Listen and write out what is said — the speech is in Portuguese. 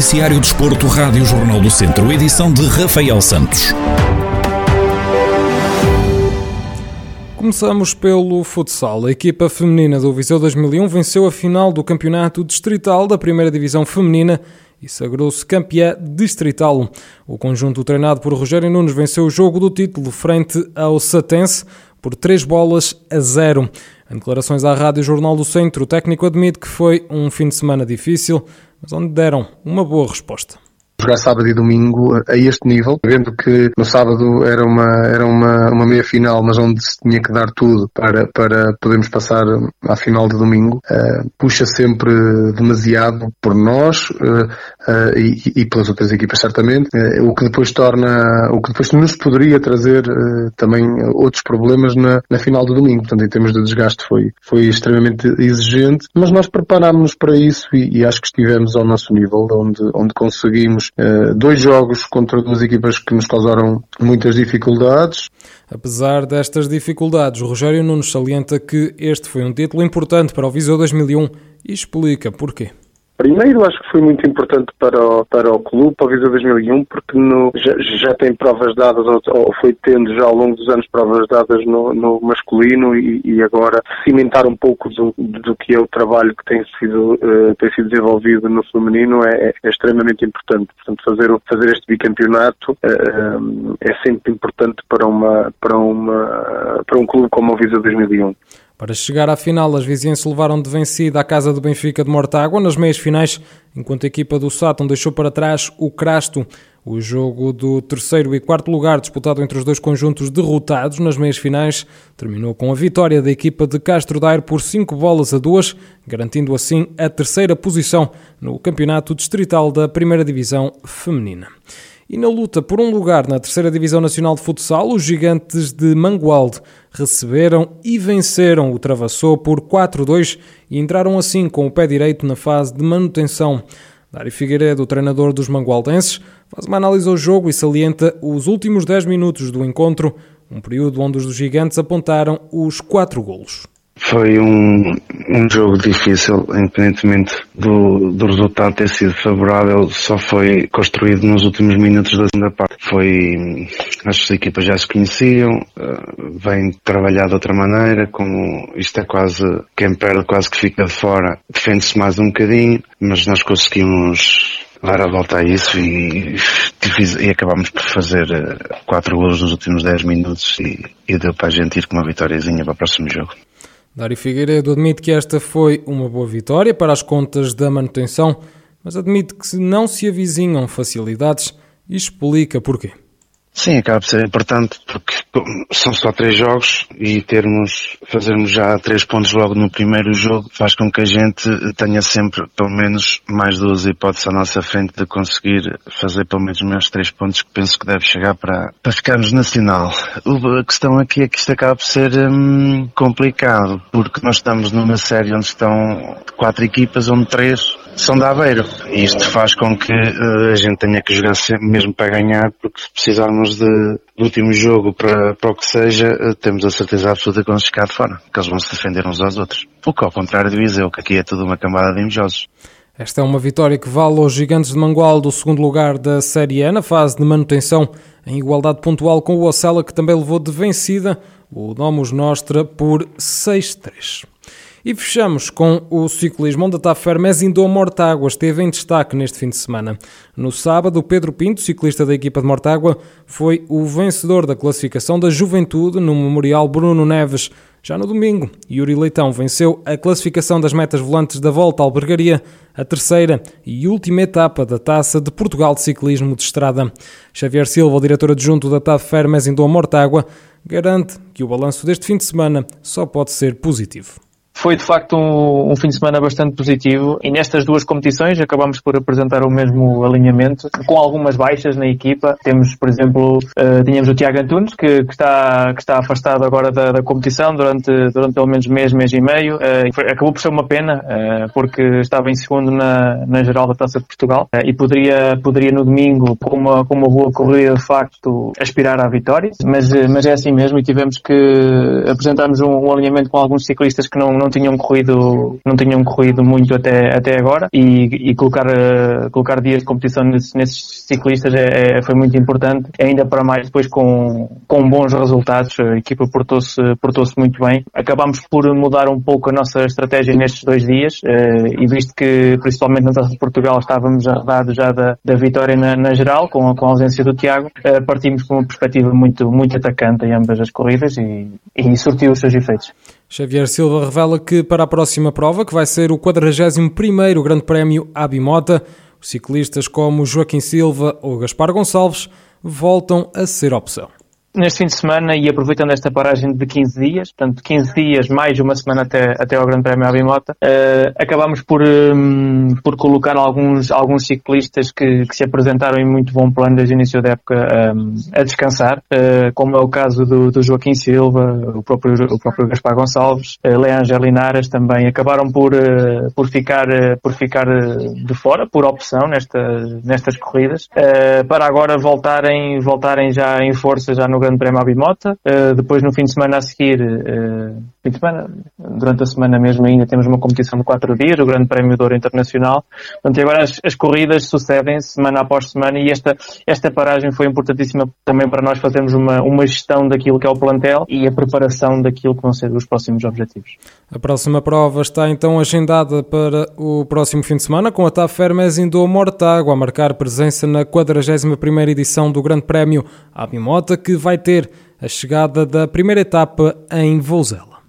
Noticiário Desporto, Rádio Jornal do Centro, edição de Rafael Santos. Começamos pelo futsal. A equipa feminina do Viseu 2001 venceu a final do campeonato distrital da primeira divisão feminina e sagrou-se campeã distrital. O conjunto treinado por Rogério Nunes venceu o jogo do título frente ao Satense por 3 bolas a 0. Em declarações à Rádio Jornal do Centro, o técnico admite que foi um fim de semana difícil, mas onde deram uma boa resposta jogar sábado e domingo a este nível, vendo que no sábado era uma, era uma, uma meia final, mas onde se tinha que dar tudo para, para podermos passar à final de domingo, uh, puxa sempre demasiado por nós uh, uh, e, e, pelas outras equipas certamente, o que depois torna, o que depois nos poderia trazer também outros problemas na, na final do domingo. Portanto, em termos de desgaste foi, foi extremamente exigente, mas nós preparámos-nos para isso e, e acho que estivemos ao nosso nível, onde, onde conseguimos eh, dois jogos contra duas equipas que nos causaram muitas dificuldades. Apesar destas dificuldades, Rogério Nunes salienta que este foi um título importante para o Viseu 2001 e explica porquê. Primeiro, acho que foi muito importante para o, para o clube, para o Visa 2001, porque no, já, já, tem provas dadas, ou, ou, foi tendo já ao longo dos anos provas dadas no, no masculino e, e, agora cimentar um pouco do, do que é o trabalho que tem sido, uh, tem sido desenvolvido no feminino é, é, extremamente importante. Portanto, fazer, fazer este bicampeonato uh, é sempre importante para, uma, para, uma, para um clube como o Visa 2001. Para chegar à final, as vizinhas levaram de vencida a casa do Benfica de Mortágua nas meias finais, enquanto a equipa do Sátão deixou para trás o Crasto. O jogo do terceiro e quarto lugar, disputado entre os dois conjuntos derrotados nas meias finais, terminou com a vitória da equipa de Castro Daire por 5 bolas a 2, garantindo assim a terceira posição no campeonato distrital da primeira divisão feminina. E na luta por um lugar na terceira Divisão Nacional de Futsal, os gigantes de Mangualde receberam e venceram o Travassou por 4-2 e entraram assim com o pé direito na fase de manutenção. Dário Figueiredo, treinador dos mangualdenses, faz uma análise ao jogo e salienta os últimos 10 minutos do encontro, um período onde os gigantes apontaram os 4 golos. Foi um, um jogo difícil, independentemente do, do resultado ter sido favorável, só foi construído nos últimos minutos da segunda parte. Foi, as equipas já se conheciam, uh, vêm trabalhar de outra maneira, como isto é quase, quem perde quase que fica de fora, defende-se mais um bocadinho, mas nós conseguimos dar a volta a isso e, e acabámos por fazer uh, quatro gols nos últimos 10 minutos e, e deu para a gente ir com uma vitóriazinha para o próximo jogo. Dário Figueiredo admite que esta foi uma boa vitória para as contas da manutenção, mas admite que não se avizinham facilidades e explica porquê. Sim, acaba por ser importante porque são só três jogos e termos, fazermos já três pontos logo no primeiro jogo faz com que a gente tenha sempre pelo menos mais duas hipóteses à nossa frente de conseguir fazer pelo menos meus três pontos que penso que deve chegar para, para ficarmos nacional. A questão aqui é que isto acaba por ser hum, complicado porque nós estamos numa série onde estão quatro equipas, onde três são da Aveiro. E isto faz com que uh, a gente tenha que jogar sempre, mesmo para ganhar, porque se precisarmos de, do último jogo para, para o que seja, uh, temos a certeza absoluta que vamos ficar de fora, que eles vão se defender uns aos outros. O que ao contrário do Viseu, que aqui é tudo uma camada de invejosos. Esta é uma vitória que vale aos gigantes de Mangual do segundo lugar da Série A na fase de manutenção, em igualdade pontual com o Ocela, que também levou de vencida o Domus Nostra por 6-3. E fechamos com o ciclismo, onde a TAF Indou Mortágua esteve em destaque neste fim de semana. No sábado, Pedro Pinto, ciclista da equipa de Mortágua, foi o vencedor da classificação da Juventude no Memorial Bruno Neves. Já no domingo, Yuri Leitão venceu a classificação das metas volantes da Volta à Albergaria, a terceira e última etapa da Taça de Portugal de Ciclismo de Estrada. Xavier Silva, diretor adjunto da TAF Indou Mortágua, garante que o balanço deste fim de semana só pode ser positivo. Foi de facto um, um, fim de semana bastante positivo e nestas duas competições acabamos por apresentar o mesmo alinhamento, com algumas baixas na equipa. Temos, por exemplo, uh, tínhamos o Tiago Antunes, que, que, está, que está afastado agora da, da, competição durante, durante pelo menos mês, mês e meio. Uh, foi, acabou por ser uma pena, uh, porque estava em segundo na, na geral da Taça de Portugal e poderia, poderia no domingo, com uma, com uma boa corrida, de facto, aspirar à vitória. Mas, mas é assim mesmo e tivemos que apresentarmos um, um alinhamento com alguns ciclistas que não não tinham corrido, não tinham corrido muito até, até agora e, e colocar, uh, colocar dias de competição nesses, nesses ciclistas é, é, foi muito importante, ainda para mais depois com, com bons resultados, a equipa portou-se portou muito bem. Acabámos por mudar um pouco a nossa estratégia nestes dois dias uh, e visto que principalmente na Taça de Portugal estávamos arredados já da, da vitória na, na geral, com, com a ausência do Tiago, uh, partimos com uma perspectiva muito, muito atacante em ambas as corridas e, e surtiu os seus efeitos. Xavier Silva revela que para a próxima prova, que vai ser o 41º Grande Prémio Abimota, os ciclistas como Joaquim Silva ou Gaspar Gonçalves voltam a ser opção neste fim de semana e aproveitando esta paragem de 15 dias, portanto 15 dias mais uma semana até, até ao Grande Prémio Abimota, uh, acabámos por, um, por colocar alguns, alguns ciclistas que, que se apresentaram em muito bom plano desde o início da época um, a descansar, uh, como é o caso do, do, Joaquim Silva, o próprio, o próprio Gaspar Gonçalves, uh, Leandro Linares também acabaram por, uh, por ficar, por ficar de fora, por opção nesta, nestas corridas, para agora voltarem, voltarem já em força já no Grande Prémio Abimota. Uh, depois, no fim de semana a seguir, uh, fim de semana, durante a semana mesmo ainda temos uma competição de quatro dias, o Grande Prémio do Ouro Internacional. Portanto, agora as, as corridas sucedem semana após semana e esta, esta paragem foi importantíssima também para nós fazermos uma, uma gestão daquilo que é o plantel e a preparação daquilo que vão ser os próximos objetivos. A próxima prova está então agendada para o próximo fim de semana com a TAF Hermes Indo Mortágua a marcar presença na 41ª edição do Grande Prémio Abimota que vai ter a chegada da primeira etapa em Vouzela.